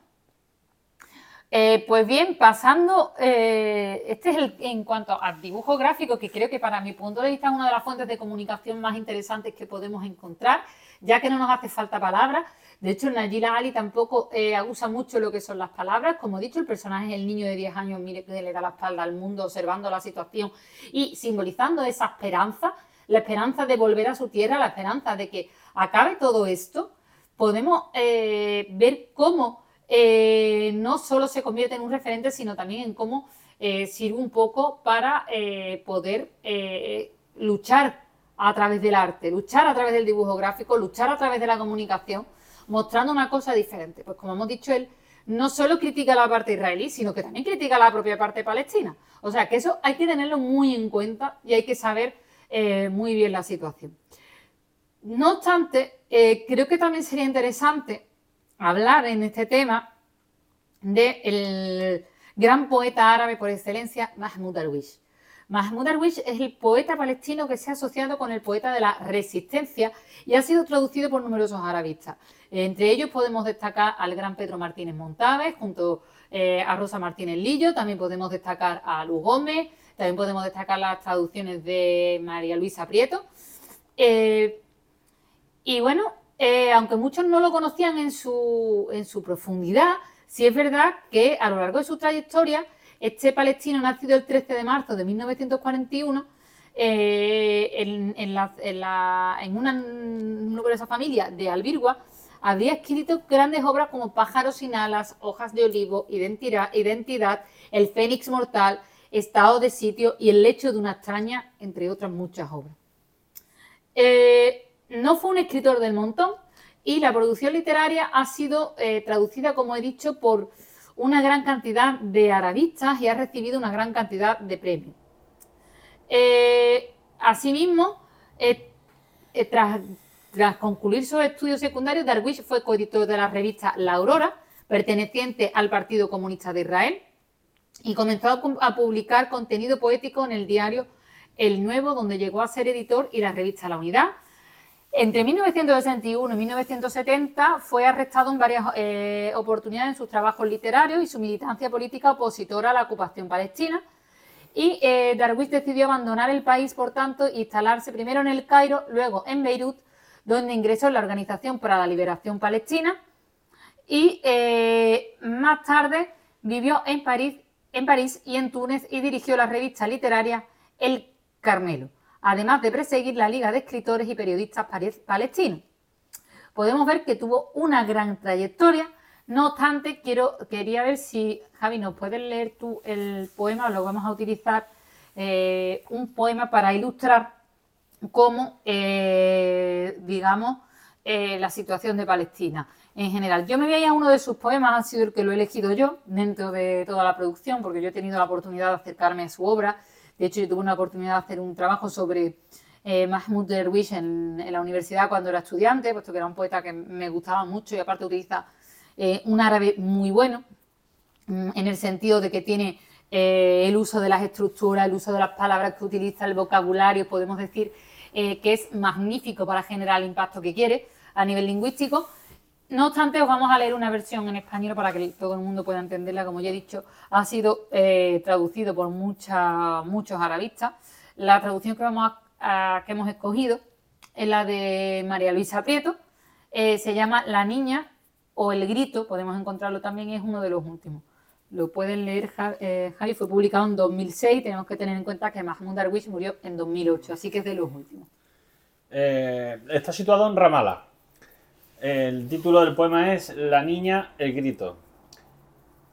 Pues bien, pasando, este es el en cuanto al dibujo gráfico, que creo que para mi punto de vista es una de las fuentes de comunicación más interesantes que podemos encontrar, ya que no nos hace falta palabras. De hecho, Nayila Ali tampoco usa mucho lo que son las palabras. Como he dicho, el personaje es el niño de 10 años, mire que le da la espalda al mundo, observando la situación y simbolizando esa esperanza la esperanza de volver a su tierra, la esperanza de que acabe todo esto, podemos eh, ver cómo eh, no solo se convierte en un referente, sino también en cómo eh, sirve un poco para poder luchar a través del arte, luchar a través del dibujo gráfico, luchar a través de la comunicación, mostrando una cosa diferente. Pues como hemos dicho, él no solo critica la parte israelí, sino que también critica la propia parte palestina. O sea que eso hay que tenerlo muy en cuenta y hay que saber eh, muy bien la situación. No obstante, eh, creo que también sería interesante hablar en este tema del gran poeta árabe por excelencia, Mahmoud Darwish. Mahmoud Darwish es el poeta palestino que se ha asociado con el poeta de la resistencia y ha sido traducido por numerosos arabistas. Entre ellos podemos destacar al gran Pedro Martínez Montaves, junto eh, a Rosa Martínez Lillo, también podemos destacar a Luz Gómez, también podemos destacar las traducciones de María Luisa Prieto. Eh, y bueno, eh, aunque muchos no lo conocían en su, en su profundidad, sí es verdad que a lo largo de su trayectoria este palestino, nacido el 13 de marzo de 1941, eh, en, una numerosa familia de Albirgua, habría escrito grandes obras como Pájaros sin alas, Hojas de olivo, Identidad, Identidad El Fénix Mortal, Estado de sitio y El lecho de una extraña, entre otras muchas obras. Eh, no fue un escritor del montón y la producción literaria ha sido eh, traducida, como he dicho, por una gran cantidad de arabistas y ha recibido una gran cantidad de premios. Eh, asimismo, eh, tras, concluir sus estudios secundarios, Darwish fue coeditor de la revista La Aurora, perteneciente al Partido Comunista de Israel, y comenzó a publicar contenido poético en el diario El Nuevo, donde llegó a ser editor, y la revista La Unidad, entre 1961 y 1970 fue arrestado en varias eh, oportunidades en sus trabajos literarios y su militancia política opositora a la ocupación palestina. Y eh, Darwish decidió abandonar el país, por tanto, e instalarse primero en el Cairo, luego en Beirut, donde ingresó en la Organización para la Liberación Palestina. Y eh, más tarde vivió en París, en París y en Túnez y dirigió la revista literaria El Carmelo además de perseguir la Liga de Escritores y Periodistas Palestinos. Podemos ver que tuvo una gran trayectoria, no obstante, quiero, quería ver si, Javi, nos puedes leer tú el poema, lo vamos a utilizar, eh, un poema para ilustrar cómo, eh, digamos, eh, la situación de Palestina en general. Yo me voy uno de sus poemas, ha sido el que lo he elegido yo dentro de toda la producción, porque yo he tenido la oportunidad de acercarme a su obra de hecho, yo tuve una oportunidad de hacer un trabajo sobre eh, Mahmoud Derwish en, la universidad cuando era estudiante, puesto que era un poeta que me gustaba mucho y aparte utiliza un árabe muy bueno, mm, en el sentido de que tiene eh, el uso de las estructuras, el uso de las palabras que utiliza, el vocabulario, podemos decir que es magnífico para generar el impacto que quiere a nivel lingüístico. No obstante, os vamos a leer una versión en español para que todo el mundo pueda entenderla. Como ya he dicho, ha sido eh, traducido por muchos arabistas. La traducción que, vamos a, que hemos escogido es la de María Luisa Prieto. Eh, se llama La Niña o El Grito, podemos encontrarlo también, es uno de los últimos. Lo pueden leer, eh, Javi, fue publicado en 2006. Tenemos que tener en cuenta que Mahmoud Darwish murió en 2008, así que es de los últimos. está situado en Ramallah el título del poema es La niña, el grito.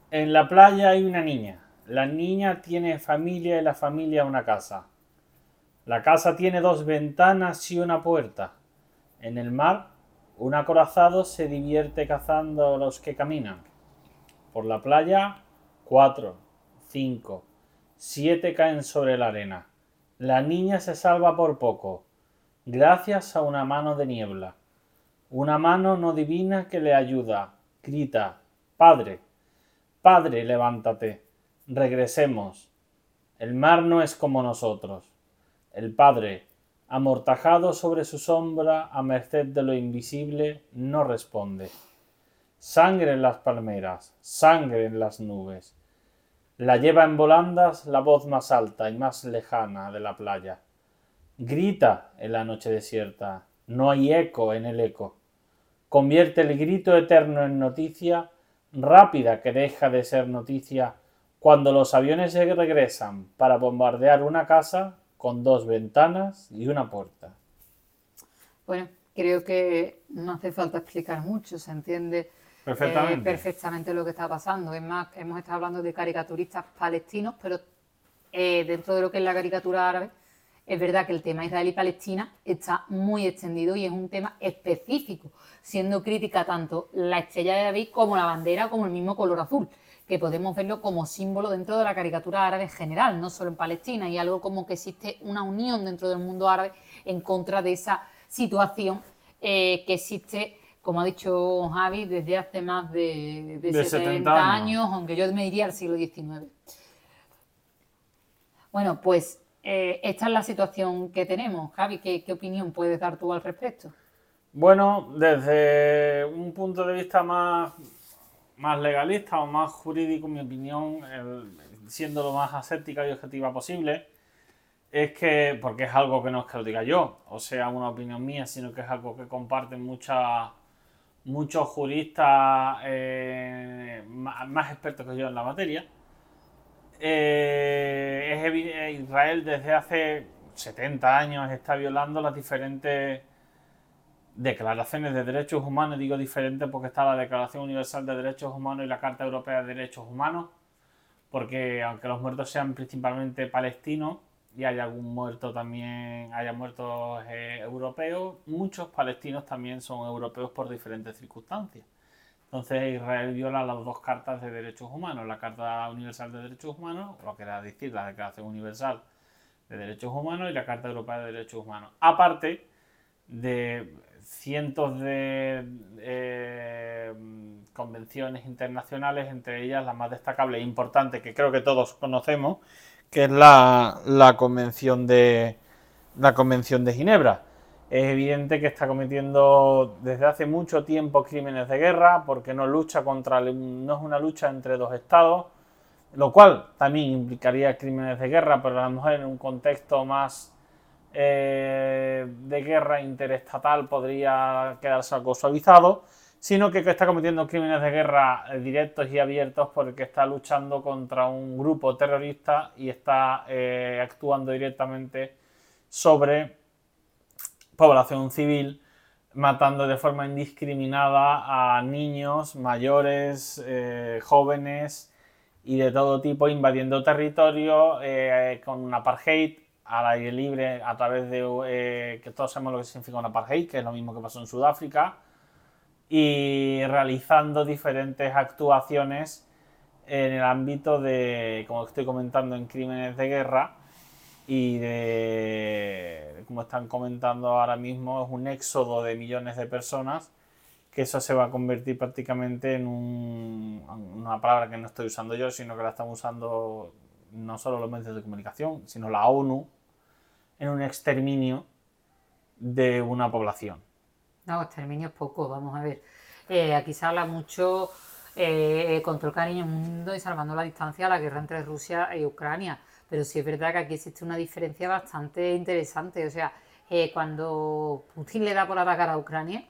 En la playa hay una niña. La niña tiene familia y la familia una casa. La casa tiene dos ventanas y una puerta. En el mar, un acorazado se divierte cazando a los que caminan. Por la playa, cuatro, cinco, siete caen sobre la arena. La niña se salva por poco, gracias a una mano de niebla. Una mano no divina que le ayuda. Grita, Padre, Padre, levántate, regresemos. El mar no es como nosotros. El Padre, amortajado sobre su sombra a merced de lo invisible, no responde. Sangre en las palmeras, sangre en las nubes. La lleva en volandas la voz más alta y más lejana de la playa. Grita en la noche desierta, no hay eco en el eco convierte el grito eterno en noticia rápida que deja de ser noticia cuando los aviones regresan para bombardear una casa con dos ventanas y una puerta. Bueno, creo que no hace falta explicar mucho, se entiende perfectamente, perfectamente lo que está pasando. Es más, hemos estado hablando de caricaturistas palestinos, pero eh, dentro de lo que es la caricatura árabe, es verdad que el tema Israel-Palestina está muy extendido y es un tema específico, siendo crítica tanto la estrella de David como la bandera, como el mismo color azul, que podemos verlo como símbolo dentro de la caricatura árabe en general, no solo en Palestina, y algo como que existe una unión dentro del mundo árabe en contra de esa situación eh, que existe como ha dicho Javi, desde hace más de, 70, años. aunque yo me diría al siglo XIX. Bueno, pues eh, esta es la situación que tenemos. Javi, ¿qué, opinión puedes dar tú al respecto? Bueno, desde un punto de vista más, más legalista o más jurídico, mi opinión, siendo lo más aséptica y objetiva posible, es que, porque es algo que no es que lo diga yo, o sea, una opinión mía, sino que es algo que comparten muchas muchos juristas eh, más expertos que yo en la materia, eh, es Israel desde hace 70 años está violando las diferentes declaraciones de derechos humanos. Digo diferentes porque está la Declaración Universal de Derechos Humanos y la Carta Europea de Derechos Humanos. Porque aunque los muertos sean principalmente palestinos y hay algún muerto también, haya muertos eh, europeos, muchos palestinos también son europeos por diferentes circunstancias. Entonces Israel viola las dos cartas de derechos humanos, la Carta Universal de Derechos Humanos, lo que era decir la Declaración Universal de Derechos Humanos y la Carta Europea de Derechos Humanos. Aparte de cientos de eh, convenciones internacionales, entre ellas la más destacable e importante que creo que todos conocemos, que es la, la Convención de la Convención de Ginebra. Es evidente que está cometiendo desde hace mucho tiempo crímenes de guerra porque no lucha contra no es una lucha entre dos estados lo cual también implicaría crímenes de guerra pero a lo mejor en un contexto más eh, de guerra interestatal podría quedarse algo suavizado sino que está cometiendo crímenes de guerra eh, directos y abiertos porque está luchando contra un grupo terrorista y está eh, actuando directamente sobre población civil, matando de forma indiscriminada a niños, mayores, eh, jóvenes y de todo tipo, invadiendo territorio eh, con un apartheid al aire libre a través de que todos sabemos lo que significa un apartheid, que es lo mismo que pasó en Sudáfrica, y realizando diferentes actuaciones en el ámbito de, como estoy comentando, en crímenes de guerra y de, como están comentando ahora mismo, es un éxodo de millones de personas, que eso se va a convertir prácticamente en una palabra que no estoy usando yo, sino que la están usando no solo los medios de comunicación, sino la ONU, en un exterminio de una población. No, exterminio es poco, vamos a ver. Eh, aquí se habla mucho eh, el cariño mundo y salvando la distancia a la guerra entre Rusia y Ucrania pero sí es verdad que aquí existe una diferencia bastante interesante. O sea, eh, cuando Putin le da por atacar a Ucrania,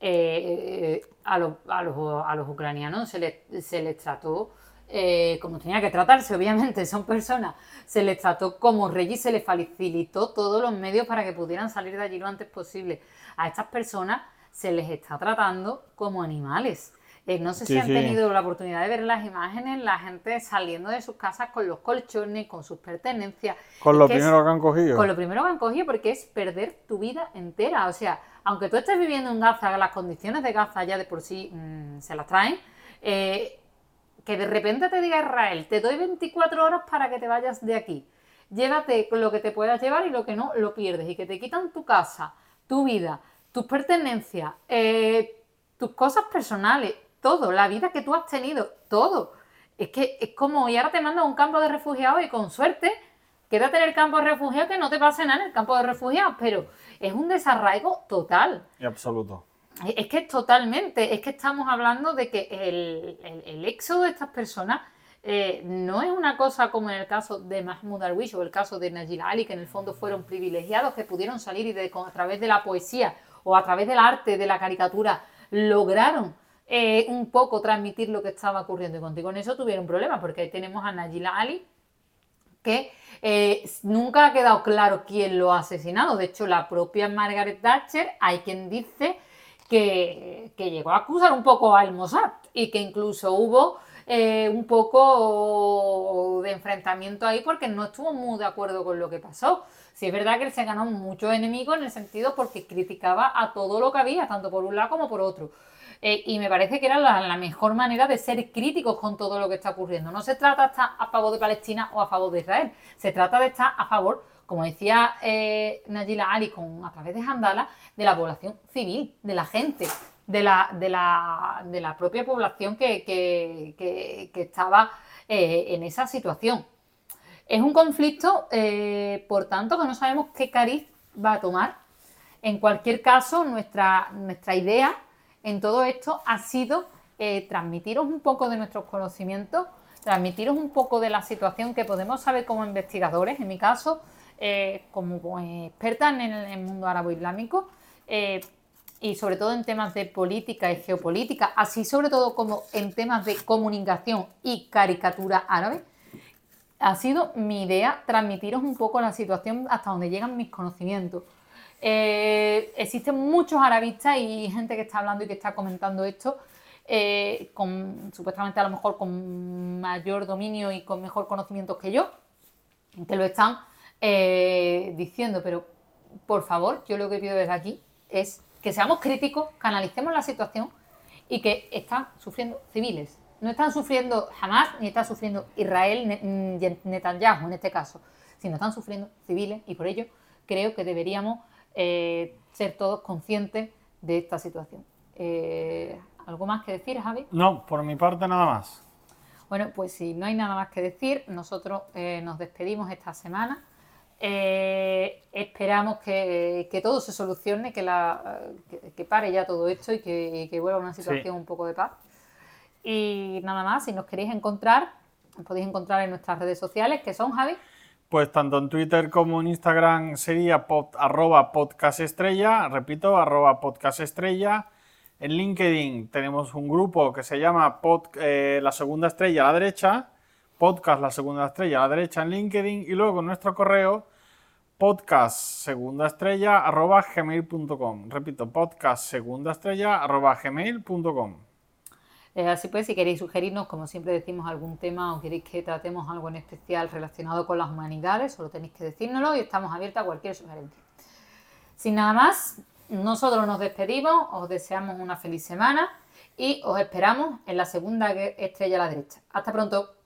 eh, a, los, a, los, a, los, ucranianos se les, se les trató eh, como tenía que tratarse, obviamente, son personas, se les trató como reyes y se les facilitó todos los medios para que pudieran salir de allí lo antes posible. A estas personas se les está tratando como animales. Eh, no sé si han tenido la oportunidad de ver las imágenes, la gente saliendo de sus casas con los colchones, con sus pertenencias. Con lo primero que han cogido. Con lo primero que han cogido, porque es perder tu vida entera. O sea, aunque tú estés viviendo en Gaza, las condiciones de Gaza ya de por sí mm, se las traen, eh, que de repente te diga Israel, te doy 24 horas para que te vayas de aquí. Llévate lo que te puedas llevar y lo que no, lo pierdes. Y que te quitan tu casa, tu vida, tus pertenencias, eh, tus cosas personales, todo, la vida que tú has tenido, todo. Es que es como, y ahora te mandan a un campo de refugiados y con suerte, quédate en el campo de refugiados que no te pase nada en el campo de refugiados, pero es un desarraigo total. Y absoluto. Es que totalmente, es que estamos hablando de que el, éxodo de estas personas eh, no es una cosa como en el caso de Mahmoud Darwish o el caso de Najila Ali, que en el fondo fueron privilegiados, que pudieron salir y a través de la poesía o a través del arte, de la caricatura, lograron eh, un poco transmitir lo que estaba ocurriendo. Y contigo en eso tuvieron problemas, porque ahí tenemos a Najila Ali, que eh, nunca ha quedado claro quién lo ha asesinado. De hecho, la propia Margaret Thatcher, hay quien dice que, llegó a acusar un poco al Mossad y que incluso hubo eh, un poco de enfrentamiento ahí porque no estuvo muy de acuerdo con lo que pasó. Sí es verdad que él se ganó muchos enemigos en el sentido porque criticaba a todo lo que había, tanto por un lado como por otro. Eh, y me parece que era la, mejor manera de ser críticos con todo lo que está ocurriendo. No se trata de estar a favor de Palestina o a favor de Israel, se trata de estar a favor, como decía eh, Najila Ali a través de Handala, de la población civil, de la gente, de la, propia población que, estaba eh, en esa situación. Es un conflicto, eh, por tanto, que no sabemos qué cariz va a tomar. En cualquier caso, nuestra, nuestra idea en todo esto ha sido eh, transmitiros un poco de nuestros conocimientos, transmitiros un poco de la situación que podemos saber como investigadores, en mi caso, eh, como experta en el, mundo árabe-islámico, eh, y sobre todo en temas de política y geopolítica, así sobre todo como en temas de comunicación y caricatura árabe, ha sido mi idea transmitiros un poco la situación hasta donde llegan mis conocimientos. Eh, existen muchos arabistas y gente que está hablando y que está comentando esto, supuestamente a lo mejor con mayor dominio y con mejor conocimiento que yo, que lo están eh, diciendo, pero por favor, yo lo que pido desde aquí es que seamos críticos, canalicemos la situación y que están sufriendo civiles. No están sufriendo Hamas ni está sufriendo Israel, Netanyahu en este caso, sino están sufriendo civiles y por ello creo que deberíamos eh, ser todos conscientes de esta situación. Eh, ¿Algo más que decir, Javi? No, por mi parte nada más. Bueno, pues si no hay nada más que decir, nosotros nos despedimos esta semana. Eh, esperamos que, todo se solucione, que, la, que, pare ya todo esto y que, vuelva a una situación un poco de paz. Y nada más, si nos queréis encontrar, nos podéis encontrar en nuestras redes sociales, que son, Javi. Pues tanto en Twitter como en Instagram sería arroba podcast estrella, repito, arroba podcast estrella. En LinkedIn tenemos un grupo que se llama eh, La Segunda Estrella a la derecha, podcast La Segunda Estrella a la derecha en LinkedIn y luego nuestro correo podcast segunda estrella arroba gmail.com. Repito, podcast segunda estrella arroba gmail.com. Eh, así pues, si queréis sugerirnos, como siempre decimos, algún tema o queréis que tratemos algo en especial relacionado con las humanidades, solo tenéis que decírnoslo y estamos abiertos a cualquier sugerencia. Sin nada más, nosotros nos despedimos, os deseamos una feliz semana y os esperamos en la segunda estrella a la derecha. Hasta pronto.